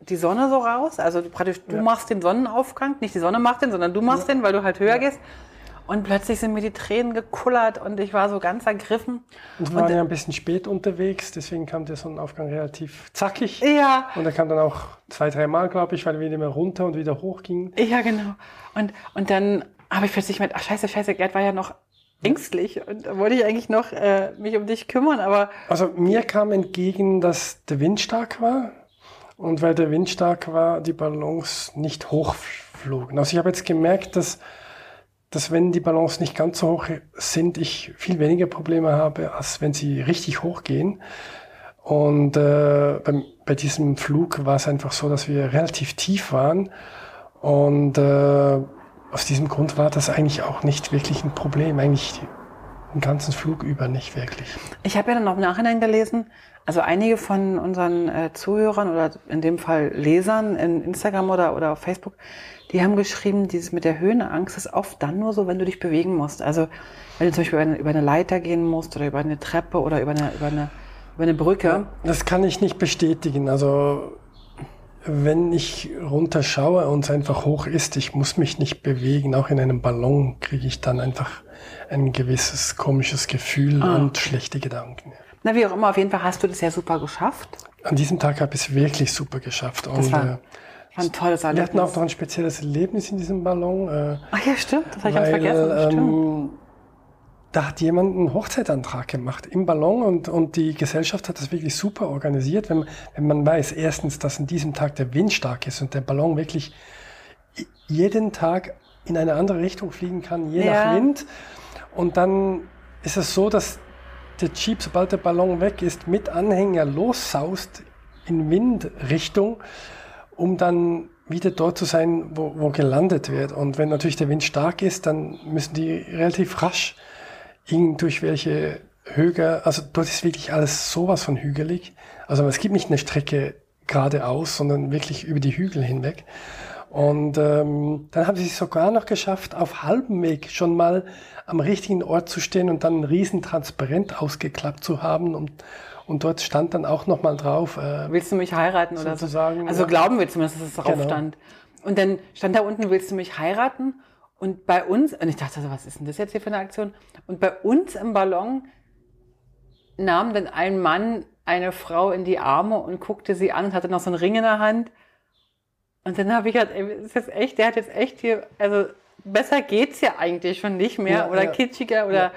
die Sonne so raus. Also du, praktisch, du Ja. machst den Sonnenaufgang, nicht die Sonne macht den, sondern du machst den, weil du halt höher gehst. Und plötzlich sind mir die Tränen gekullert und ich war so ganz ergriffen. Und wir waren ja ein bisschen spät unterwegs, deswegen kam der Sonnenaufgang relativ zackig. Ja, Und er kam dann auch zwei, drei Mal, glaube ich, weil wieder mal runter und wieder hoch ging. ja, genau. Und, und dann habe ich plötzlich mit, ach scheiße, scheiße, Gerd war ja noch ängstlich und da wollte ich eigentlich noch äh, mich um dich kümmern, aber Also mir kam entgegen, dass der Wind stark war. Und weil der Wind stark war, die Ballons nicht hochflogen. Also ich habe jetzt gemerkt, dass, dass wenn die Ballons nicht ganz so hoch sind, ich viel weniger Probleme habe, als wenn sie richtig hoch gehen. Und äh, beim, bei diesem Flug war es einfach so, dass wir relativ tief waren. Und äh, aus diesem Grund war das eigentlich auch nicht wirklich ein Problem. Eigentlich den ganzen Flug über nicht wirklich. Ich habe ja dann noch im Nachhinein gelesen, also einige von unseren äh, Zuhörern oder in dem Fall Lesern in Instagram oder, oder auf Facebook, die haben geschrieben, dieses mit der Höhenangst ist oft dann nur so, wenn du dich bewegen musst. Also wenn du zum Beispiel über eine, über eine Leiter gehen musst oder über eine Treppe oder über eine, über eine, über eine Brücke. Das kann ich nicht bestätigen. Also wenn ich runterschaue und es einfach hoch ist, ich muss mich nicht bewegen. Auch in einem Ballon kriege ich dann einfach ein gewisses komisches Gefühl ah. und schlechte Gedanken. Na, wie auch immer, auf jeden Fall hast du das ja super geschafft. An diesem Tag habe ich es wirklich super geschafft. Das und, war, äh, ein tolles Erlebnis. Wir hatten auch noch ein spezielles Erlebnis in diesem Ballon. Äh, Ach ja, stimmt, das habe ich ganz vergessen. Ähm, da hat jemand einen Hochzeitantrag gemacht im Ballon und, und die Gesellschaft hat das wirklich super organisiert, wenn, wenn man weiß, erstens, dass an diesem Tag der Wind stark ist und der Ballon wirklich jeden Tag in eine andere Richtung fliegen kann, je ja. nach Wind. Und dann ist es so, dass der Jeep, sobald der Ballon weg ist, mit Anhänger lossaust in Windrichtung, um dann wieder dort zu sein, wo, wo gelandet wird. Und wenn natürlich der Wind stark ist, dann müssen die relativ rasch durch welche Höhe, also dort ist wirklich alles sowas von hügelig. Also es gibt nicht eine Strecke geradeaus, sondern wirklich über die Hügel hinweg. Und ähm, dann haben sie es sogar noch geschafft, auf halbem Weg schon mal am richtigen Ort zu stehen und dann ein riesen Transparent ausgeklappt zu haben. Und, und dort stand dann auch noch mal drauf. Äh, willst du mich heiraten oder so? Also glauben wir zumindest, dass es darauf genau. stand. Und dann stand da unten, willst du mich heiraten? Und bei uns, und ich dachte so, was ist denn das jetzt hier für eine Aktion? Und bei uns im Ballon nahm dann ein Mann eine Frau in die Arme und guckte sie an und hatte noch so einen Ring in der Hand. Und dann habe ich gedacht, ey, ist das echt, der hat jetzt echt hier, also besser geht's ja eigentlich schon nicht mehr ja, oder ja. kitschiger oder ja.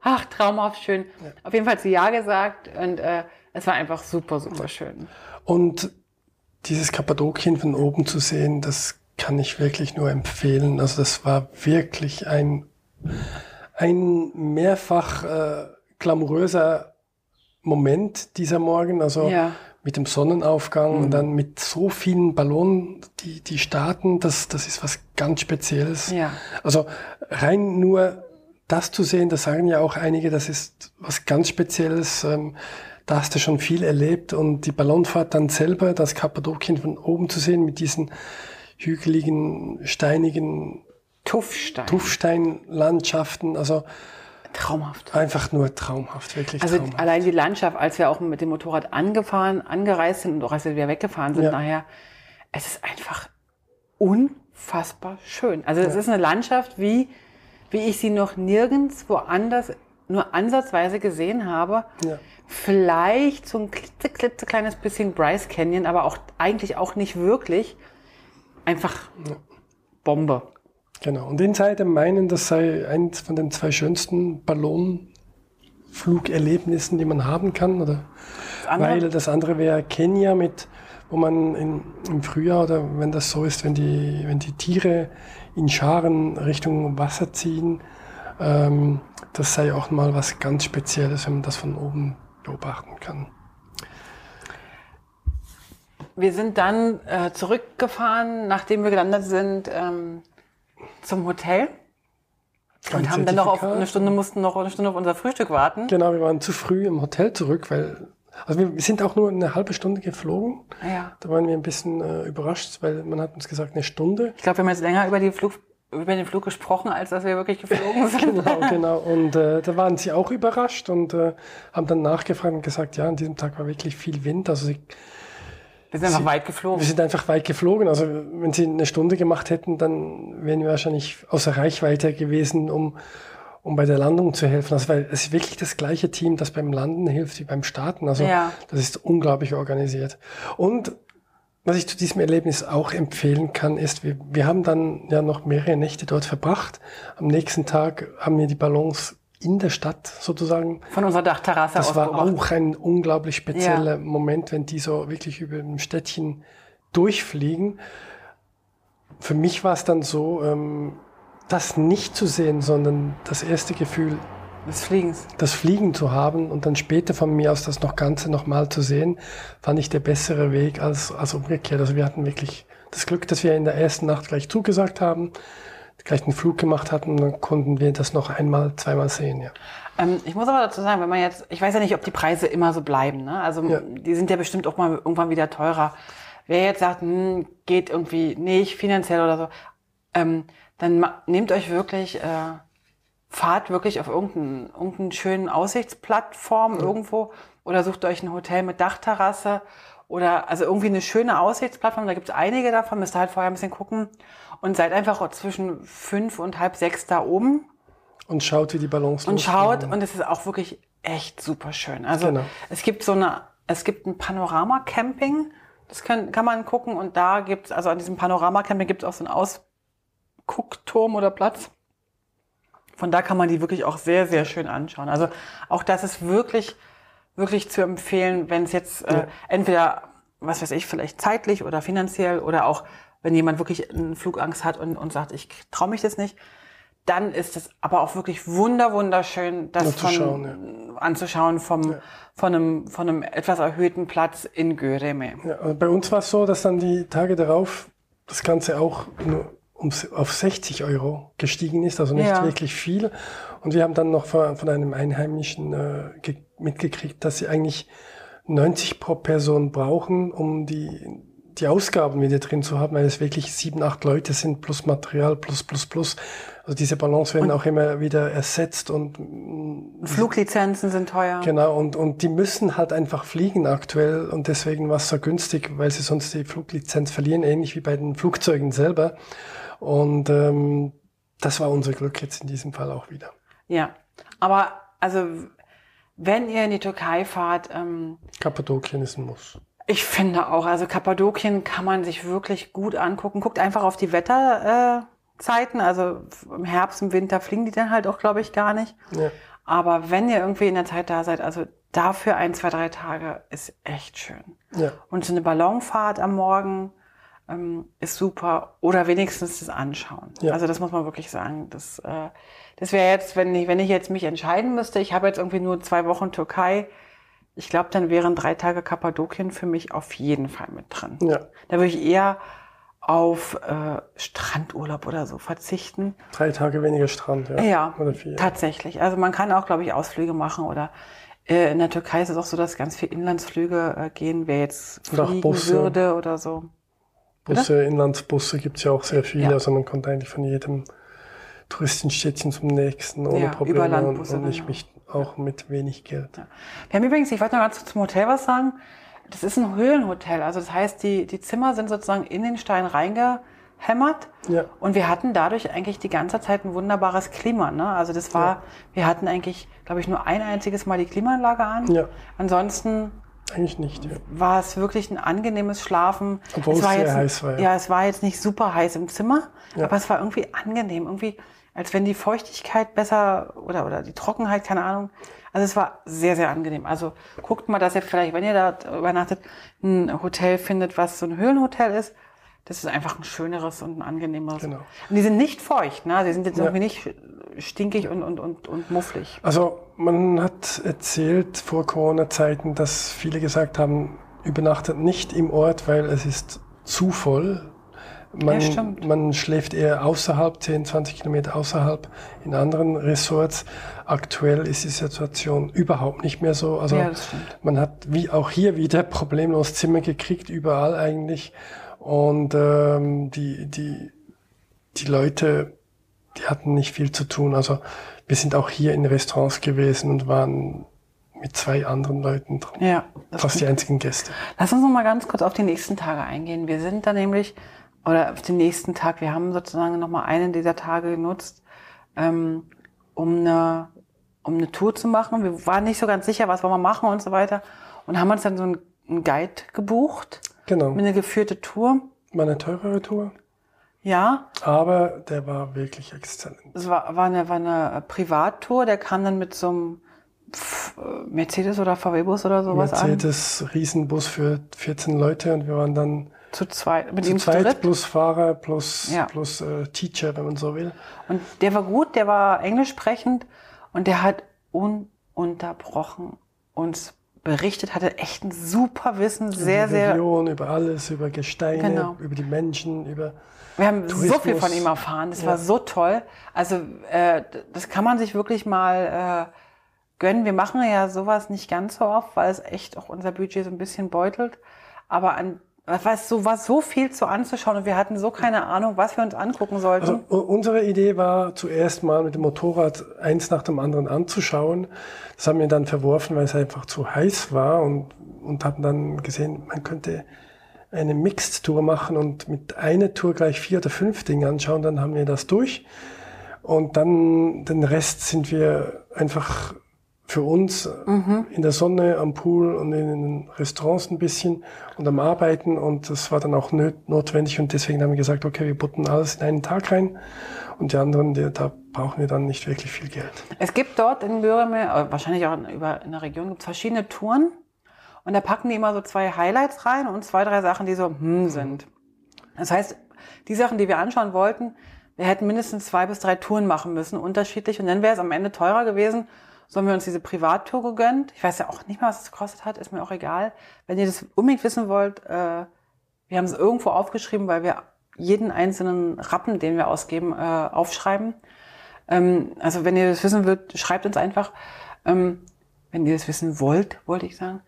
ach, traumhaft schön. Auf jeden Fall hat sie Ja gesagt und äh, es war einfach super, super schön. Und dieses Kappadokien von oben zu sehen, das kann ich wirklich nur empfehlen. Also das war wirklich ein, ein mehrfach äh, glamouröser Moment dieser Morgen. Also ja. mit dem Sonnenaufgang mhm. und dann mit so vielen Ballonen, die, die starten, das, das ist was ganz Spezielles. Ja. Also rein nur das zu sehen, das sagen ja auch einige, das ist was ganz Spezielles. Ähm, da hast du schon viel erlebt und die Ballonfahrt dann selber, das Kappadokien von oben zu sehen mit diesen hügeligen, steinigen Tuffstein. Tuffsteinlandschaften. Also traumhaft. Einfach nur traumhaft, wirklich also traumhaft. allein die Landschaft, als wir auch mit dem Motorrad angefahren, angereist sind und auch als wir wieder weggefahren sind, ja. nachher, es ist einfach unfassbar schön. Also es ja. ist eine Landschaft, wie, wie ich sie noch nirgends woanders nur ansatzweise gesehen habe. Ja. Vielleicht so ein klitzekleines bisschen Bryce Canyon, aber auch eigentlich auch nicht wirklich einfach Bombe. Genau. Und Insider meinen, das sei eins von den zwei schönsten Ballonflugerlebnissen, die man haben kann. Oder das weil das andere wäre Kenia mit, wo man in, im Frühjahr oder wenn das so ist, wenn die, wenn die Tiere in Scharen Richtung Wasser ziehen, ähm, das sei auch mal was ganz Spezielles, wenn man das von oben beobachten kann. Wir sind dann äh, zurückgefahren, nachdem wir gelandet sind, ähm, zum Hotel. Und haben dann noch auf eine Stunde, mussten noch eine Stunde auf unser Frühstück warten. Genau, wir waren zu früh im Hotel zurück, weil, also wir sind auch nur eine halbe Stunde geflogen. Ah, ja. Da waren wir ein bisschen äh, überrascht, weil man hat uns gesagt, eine Stunde. Ich glaube, wir haben jetzt länger über, Flug, über den Flug gesprochen, als dass wir wirklich geflogen sind. genau, genau. Und äh, da waren sie auch überrascht und äh, haben dann nachgefragt und gesagt, ja, an diesem Tag war wirklich viel Wind. Also sie wir sind einfach Sie, weit geflogen. Wir sind einfach weit geflogen. Also wenn Sie eine Stunde gemacht hätten, dann wären wir wahrscheinlich außer Reichweite gewesen, um, um bei der Landung zu helfen. Also weil es ist wirklich das gleiche Team, das beim Landen hilft wie beim Starten. Also ja. das ist unglaublich organisiert. Und was ich zu diesem Erlebnis auch empfehlen kann, ist, wir, wir haben dann ja noch mehrere Nächte dort verbracht. Am nächsten Tag haben wir die Ballons in der Stadt sozusagen. Von unserer Dachterrasse das aus. Das war auch ein unglaublich spezieller ja. Moment, wenn die so wirklich über ein Städtchen durchfliegen. Für mich war es dann so, ähm, das nicht zu sehen, sondern das erste Gefühl, des Fliegens. Das Fliegen zu haben und dann später von mir aus das noch Ganze nochmal zu sehen, fand ich der bessere Weg als, als umgekehrt. Also wir hatten wirklich das Glück, dass wir in der ersten Nacht gleich zugesagt haben gleich einen Flug gemacht hatten, dann konnten wir das noch einmal, zweimal sehen. Ja. Ähm, ich muss aber dazu sagen, wenn man jetzt, ich weiß ja nicht, ob die Preise immer so bleiben. Ne? Also Ja. die sind ja bestimmt auch mal irgendwann wieder teurer. Wer jetzt sagt, hm, geht irgendwie nicht finanziell oder so, ähm, dann nehmt euch wirklich, äh, fahrt wirklich auf irgendeinen irgendeinen schönen Aussichtsplattform irgendwo oder sucht euch ein Hotel mit Dachterrasse oder also irgendwie eine schöne Aussichtsplattform. Da gibt es einige davon, müsst ihr halt vorher ein bisschen gucken und seid einfach zwischen fünf und halb sechs da oben Und schaut, wie die Ballons und schaut und es ist auch wirklich echt super schön. Also Genau. es gibt so eine, es gibt ein Panorama-Camping, das kann, kann man gucken und da gibt's also an diesem Panorama-Camping gibt's auch so einen Ausguckturm oder Platz. Von da kann man die wirklich auch sehr, sehr schön anschauen. Also auch das ist wirklich, wirklich zu empfehlen, wenn es jetzt äh, Ja. entweder, was weiß ich, vielleicht zeitlich oder finanziell oder auch, wenn jemand wirklich eine Flugangst hat und, und sagt, ich traue mich das nicht, dann ist es aber auch wirklich wunder, wunderschön, das von, Anzuschauen, anzuschauen vom, von, einem, von einem etwas erhöhten Platz in Göreme. Ja, also bei uns war es so, dass dann die Tage darauf das Ganze auch nur um, auf 60 Euro gestiegen ist, also nicht Ja. wirklich viel. Und wir haben dann noch von, von einem Einheimischen äh, ge- mitgekriegt, dass sie eigentlich 90 pro Person brauchen, um die, die Ausgaben wieder drin zu haben, weil es wirklich sieben, acht Leute sind, plus Material, plus, plus, plus. Also diese Balance werden auch immer wieder ersetzt und mm, Fluglizenzen sind teuer. Genau, und, und die müssen halt einfach fliegen aktuell und deswegen war es so günstig, weil sie sonst die Fluglizenz verlieren, ähnlich wie bei den Flugzeugen selber. Und ähm, das war unser Glück jetzt in diesem Fall auch wieder. Ja, aber also wenn ihr in die Türkei fahrt, ähm, Kappadokien ist ein Muss. Ich finde auch, also Kappadokien kann man sich wirklich gut angucken. Guckt einfach auf die Wetterzeiten, äh, also im Herbst, im Winter fliegen die dann halt auch, glaube ich, gar nicht. Ja, Aber wenn ihr irgendwie in der Zeit da seid, also dafür ein, zwei, drei Tage ist echt schön. ja, Und so eine Ballonfahrt am Morgen ähm, ist super. Oder wenigstens das Anschauen. Ja. Also das muss man wirklich sagen. Das, äh, das wäre jetzt, wenn ich, wenn ich jetzt mich entscheiden müsste, ich habe jetzt irgendwie nur zwei Wochen Türkei. Ich glaube, dann wären drei Tage Kappadokien für mich auf jeden Fall mit drin. ja. Da würde ich eher auf äh, Strandurlaub oder so verzichten. Drei Tage weniger Strand, ja. Ja, Oder vier. tatsächlich. Also man kann auch, glaube ich, Ausflüge machen oder äh, in der Türkei ist es auch so, dass ganz viele Inlandsflüge äh, gehen, wer jetzt fliegen Busse. würde oder so. Busse, Inlandsbusse gibt's ja auch sehr viele. Ja. Also man konnte eigentlich von jedem Touristenstädtchen zum nächsten ohne Ja, Probleme und, Überlandbusse, und nicht genau. Auch mit wenig Geld. Wir haben übrigens, ich wollte noch ganz zum Hotel was sagen. Das ist ein Höhlenhotel. Also das heißt, die, die Zimmer sind sozusagen in den Stein reingehämmert. Ja. Und wir hatten dadurch eigentlich die ganze Zeit ein wunderbares Klima. Ne? Also das war, wir hatten eigentlich, glaube ich, nur ein einziges Mal die Klimaanlage an. Ja. Ansonsten Eigentlich nicht, ja. war es wirklich ein angenehmes Schlafen. Obwohl es war sehr jetzt, heiß war, ja. Ja, es war jetzt nicht super heiß im Zimmer, Ja. aber es war irgendwie angenehm. Irgendwie, als wenn die Feuchtigkeit besser oder, oder die Trockenheit, keine Ahnung. Also es war sehr, sehr angenehm. Also guckt mal, dass ihr vielleicht, wenn ihr da übernachtet, ein Hotel findet, was so ein Höhlenhotel ist. Das ist einfach ein schöneres und ein angenehmeres. Genau. Und die sind nicht feucht, ne? Die sind jetzt Ja. irgendwie nicht stinkig und, und, und, und mufflig. Also man hat erzählt vor Corona-Zeiten, dass viele gesagt haben, übernachtet nicht im Ort, weil es ist zu voll. Man, Ja, man schläft eher außerhalb, 10, 20 Kilometer außerhalb in anderen Resorts. Aktuell ist die Situation überhaupt nicht mehr so. Also Ja, man hat wie auch hier wieder problemlos Zimmer gekriegt, überall eigentlich. Und ähm, die, die, die Leute, die hatten nicht viel zu tun. Also wir sind auch hier in Restaurants gewesen und waren mit zwei anderen Leuten drin. Ja, das Fast die einzigen Gäste. Lass uns noch mal ganz kurz auf die nächsten Tage eingehen. Wir sind da nämlich, oder auf den nächsten Tag, wir haben sozusagen noch mal einen dieser Tage genutzt, ähm, um, eine, um eine Tour zu machen. Wir waren nicht so ganz sicher, was wollen wir machen und so weiter. Und haben uns dann so einen, einen Guide gebucht, Genau. mit einer geführte Tour. War eine teurere Tour, Ja, aber der war wirklich exzellent. es war, war, eine, war eine Privattour, der kam dann mit so einem Pff, Mercedes oder VW-Bus oder sowas an. Mercedes Riesenbus für 14 Leute und wir waren dann Zu zweit, mit zu ihm zu zweit dritt. plus Fahrer plus, Ja. plus äh, Teacher, wenn man so will. Und der war gut, der war englisch sprechend und der hat ununterbrochen uns berichtet, hatte echt ein super Wissen, sehr, über sehr. Region, über alles, über Gesteine, Genau. über die Menschen, über Wir haben so Tourismus. viel von ihm erfahren. Das Ja. war so toll. Also äh, das kann man sich wirklich mal äh, gönnen. Wir machen ja sowas nicht ganz so oft, weil es echt auch unser Budget so ein bisschen beutelt. Aber an war so, war so viel zu anzuschauen und wir hatten so keine Ahnung, was wir uns angucken sollten. Also unsere Idee war zuerst mal mit dem Motorrad eins nach dem anderen anzuschauen. Das haben wir dann verworfen, weil es einfach zu heiß war und, und haben dann gesehen, man könnte eine Mixed-Tour machen und mit einer Tour gleich vier oder fünf Dinge anschauen. Dann haben wir das durch. Und dann den Rest sind wir einfach für uns in der Sonne, am Pool und in den Restaurants ein bisschen und am Arbeiten. Und das war dann auch notwendig. Und deswegen haben wir gesagt, okay, wir butten alles in einen Tag rein. Und die anderen, die, da brauchen wir dann nicht wirklich viel Geld. Es gibt dort in Bürgermeer, äh, wahrscheinlich auch in, über, in der Region, gibt es verschiedene Touren. Und da packen die immer so zwei Highlights rein und zwei, drei Sachen, die so hm sind. Das heißt, die Sachen, die wir anschauen wollten, wir hätten mindestens zwei bis drei Touren machen müssen, unterschiedlich. Und dann wäre es am Ende teurer gewesen. So haben wir uns diese Privattour gegönnt. Ich weiß ja auch nicht mal, was es gekostet hat, ist mir auch egal. Wenn ihr das unbedingt wissen wollt, äh, wir haben es irgendwo aufgeschrieben, weil wir jeden einzelnen Rappen, den wir ausgeben, äh, aufschreiben. Ähm, also wenn ihr das wissen wollt, schreibt uns einfach. Ähm, wenn ihr das wissen wollt, wollte ich sagen.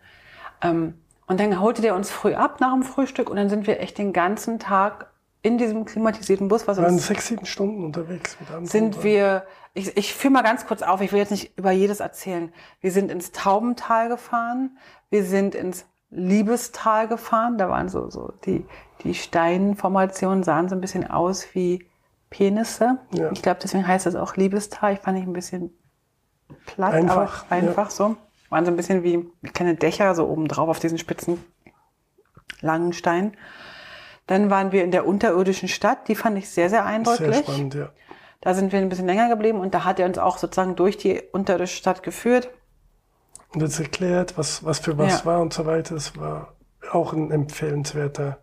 Ähm, und dann holtet ihr uns früh ab nach dem Frühstück und dann sind wir echt den ganzen Tag in diesem klimatisierten Bus, was Wir waren sechs, sieben Stunden unterwegs sind wir, ich, ich führe mal ganz kurz auf, ich will jetzt nicht über jedes erzählen. Wir sind ins Taubental gefahren, wir sind ins Liebestal gefahren, da waren so, so die, die Steinformationen sahen so ein bisschen aus wie Penisse. Ja. Ich glaube, deswegen heißt es auch Liebestal. Ich fand ich ein bisschen platt, Einfach, aber einfach so. Waren so ein bisschen wie kleine Dächer so oben drauf auf diesen spitzen, langen Steinen. Dann waren wir in der unterirdischen Stadt, die fand ich sehr, sehr eindrücklich. Sehr spannend, ja. Da sind wir ein bisschen länger geblieben und da hat er uns auch sozusagen durch die unterirdische Stadt geführt. Und jetzt erklärt, was, was für was Ja. war und so weiter. Das war auch ein empfehlenswerter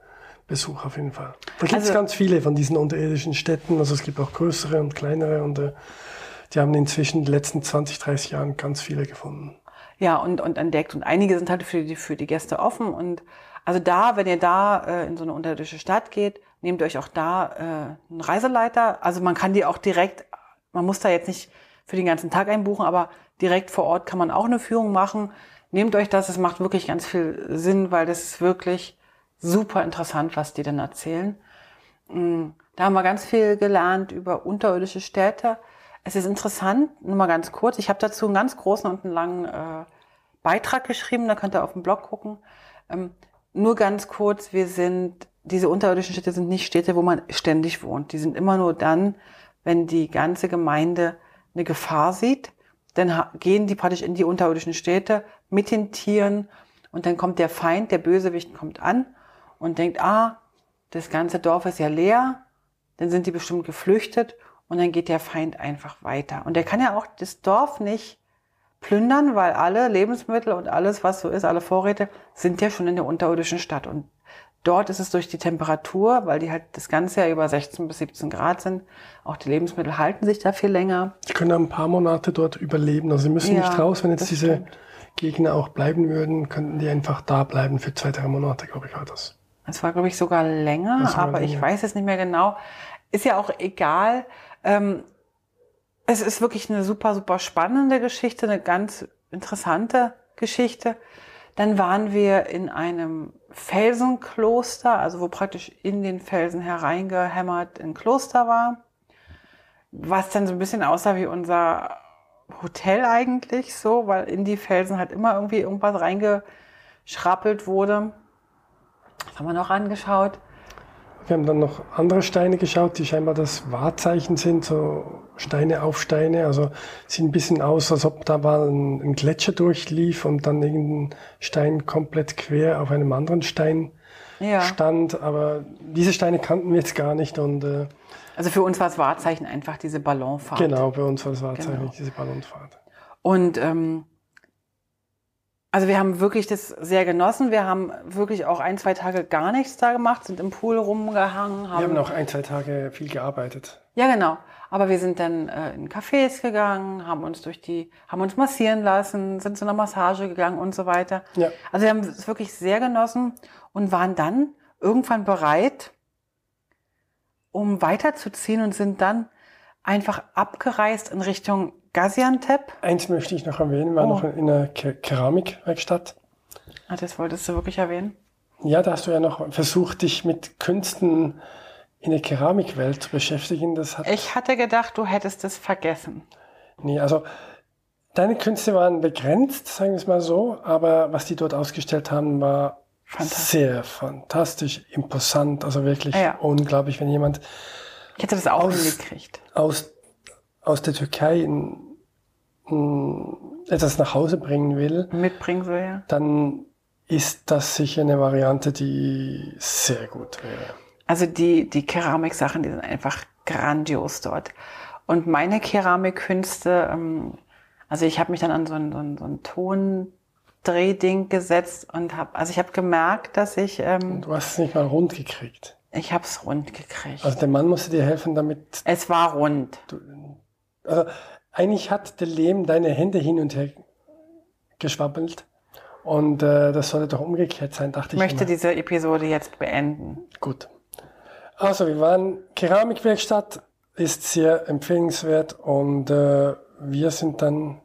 Besuch auf jeden Fall. Da gibt es Also- ganz viele von diesen unterirdischen Städten. Also es gibt auch größere und kleinere und äh, die haben inzwischen in den letzten 20, 30 Jahren ganz viele gefunden. Ja, und, und entdeckt. Und einige sind halt für die, für die Gäste offen. Und also da, wenn ihr da äh, in so eine unterirdische Stadt geht, nehmt euch auch da äh, einen Reiseleiter. Also man kann die auch direkt, man muss da jetzt nicht für den ganzen Tag einbuchen, aber direkt vor Ort kann man auch eine Führung machen. Nehmt euch das, es macht wirklich ganz viel Sinn, weil das ist wirklich super interessant, was die dann erzählen. Mm, Da haben wir ganz viel gelernt über unterirdische Städte. Es ist interessant, nur mal ganz kurz, ich habe dazu einen ganz großen und einen langen äh, Beitrag geschrieben, da könnt ihr auf dem Blog gucken. Ähm, nur ganz kurz, wir sind, diese unterirdischen Städte sind nicht Städte, wo man ständig wohnt. Die sind immer nur dann, wenn die ganze Gemeinde eine Gefahr sieht. Dann gehen die praktisch in die unterirdischen Städte mit den Tieren und dann kommt der Feind, der Bösewicht kommt an und denkt, ah, das ganze Dorf ist ja leer, dann sind die bestimmt geflüchtet und dann geht der Feind einfach weiter. Und der kann ja auch das Dorf nicht plündern, weil alle Lebensmittel und alles, was so ist, alle Vorräte, sind ja schon in der unterirdischen Stadt. Und dort ist es durch die Temperatur, weil die halt das ganze Jahr über 16 bis 17 Grad sind, auch die Lebensmittel halten sich da viel länger. Die können ein paar Monate dort überleben. Also sie müssen Ja, nicht raus. Wenn jetzt das diese stimmt. Gegner auch bleiben würden, könnten die einfach da bleiben für zwei, drei Monate, glaube ich, war das. Es war, glaube ich, sogar länger, Das aber ich länger. weiß es nicht mehr genau. Ist ja auch egal. Ähm, es ist wirklich eine super, super spannende Geschichte, eine ganz interessante Geschichte. Dann waren wir in einem Felsenkloster, also wo praktisch in den Felsen hereingehämmert ein Kloster war, was dann so ein bisschen aussah wie unser Hotel eigentlich so, weil in die Felsen halt immer irgendwie irgendwas reingeschrappelt wurde. Was haben wir noch angeschaut? Wir haben dann noch andere Steine geschaut, die scheinbar das Wahrzeichen sind, so Steine auf Steine. Also sieht ein bisschen aus, als ob da mal ein, ein Gletscher durchlief und dann irgendein Stein komplett quer auf einem anderen Stein Ja. stand. Aber diese Steine kannten wir jetzt gar nicht und äh, Also für uns war das Wahrzeichen einfach diese Ballonfahrt. genau, bei uns war das Wahrzeichen Genau. diese Ballonfahrt. Und ähm, Also wir haben wirklich das sehr genossen. Wir haben wirklich auch ein, zwei Tage gar nichts da gemacht, sind im Pool rumgehangen. Wir haben noch ein, zwei Tage viel gearbeitet. Ja, genau. Aber wir sind dann äh, in Cafés gegangen, haben uns durch die, haben uns massieren lassen, sind zu einer Massage gegangen und so weiter. Ja. Also wir haben es wirklich sehr genossen und waren dann irgendwann bereit, um weiterzuziehen und sind dann einfach abgereist in Richtung Gaziantep. Eins möchte ich noch erwähnen, war Oh. noch in einer Ke Keramikwerkstatt. Ah, das wolltest du wirklich erwähnen? Ja, da hast du ja noch versucht, dich mit Künsten in der Keramikwelt zu beschäftigen. Das hat, Ich hatte gedacht, du hättest es vergessen. nee, also deine Künste waren begrenzt, sagen wir es mal so, aber was die dort ausgestellt haben, war Fantastisch. sehr fantastisch, imposant, also wirklich Ja. unglaublich, wenn jemand Ich hätte das auch Aus- hingekriegt. aus, aus der Türkei in, in etwas nach Hause bringen will, Mitbringen so ja. dann ist das sicher eine Variante, die sehr gut wäre. Also die, die Keramiksachen, die sind einfach grandios dort. Und meine Keramikkünste, ähm, also ich habe mich dann an so ein, so ein, so ein Tondrehding gesetzt und habe, also ich habe gemerkt, dass ich, ähm, Du hast es nicht mal rund gekriegt. ich habe es rund gekriegt. Also der Mann musste dir helfen, damit es war rund. Also eigentlich hat der Lehm deine Hände hin und her geschwabbelt. Und äh, das sollte doch umgekehrt sein, dachte Ich ich. möchte immer. diese Episode jetzt beenden. Gut. Also wir waren Keramikwerkstatt, ist sehr empfehlenswert und äh, wir sind dann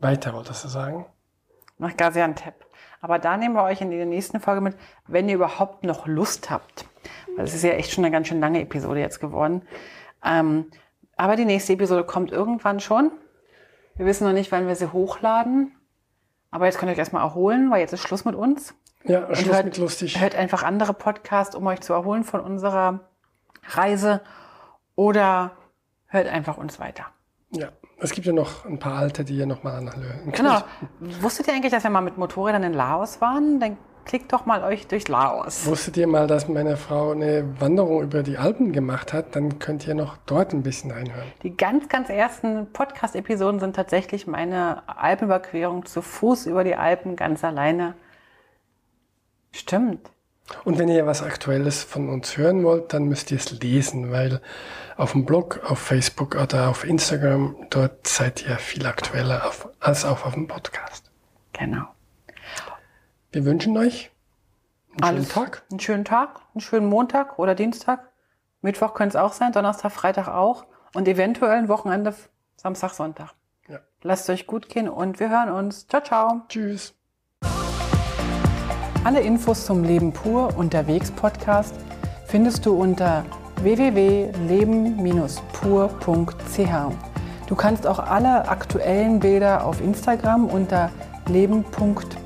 weiter, wolltest du sagen? nach Gaziantep. Aber da nehmen wir euch in der nächsten Folge mit, wenn ihr überhaupt noch Lust habt. Weil es ist ja echt schon eine ganz schön lange Episode jetzt geworden. Ähm, aber die nächste Episode kommt irgendwann schon. Wir wissen noch nicht, wann wir sie hochladen. Aber jetzt könnt ihr euch erstmal erholen, weil jetzt ist Schluss mit uns. Ja, Schluss hört- mit lustig. Hört einfach andere Podcasts, um euch zu erholen von unserer Reise. Oder hört einfach uns weiter. Ja, es gibt ja noch ein paar alte, die ihr nochmal anhören könnt. Genau. Wusstet ihr eigentlich, dass wir mal mit Motorrädern in Laos waren? Dann klickt doch mal euch durch Laos. Wusstet ihr mal, dass meine Frau eine Wanderung über die Alpen gemacht hat? Dann könnt ihr noch dort ein bisschen reinhören. Die ganz, ganz ersten Podcast-Episoden sind tatsächlich meine Alpenüberquerung zu Fuß über die Alpen ganz alleine. Stimmt. Und wenn ihr was Aktuelles von uns hören wollt, dann müsst ihr es lesen, weil auf dem Blog, auf Facebook oder auf Instagram, dort seid ihr viel aktueller auf, als auch auf dem Podcast. Genau. Wir wünschen euch einen Alles- schönen Tag. Einen schönen Tag, einen schönen Montag oder Dienstag. Mittwoch könnte es auch sein, Donnerstag, Freitag auch. Und eventuell ein Wochenende, Samstag, Sonntag. Ja. Lasst es euch gut gehen und wir hören uns. Ciao, ciao. Tschüss. Alle Infos zum Leben pur unterwegs Podcast findest du unter www.leben-pur.ch. Du kannst auch alle aktuellen Bilder auf Instagram unter leben.pur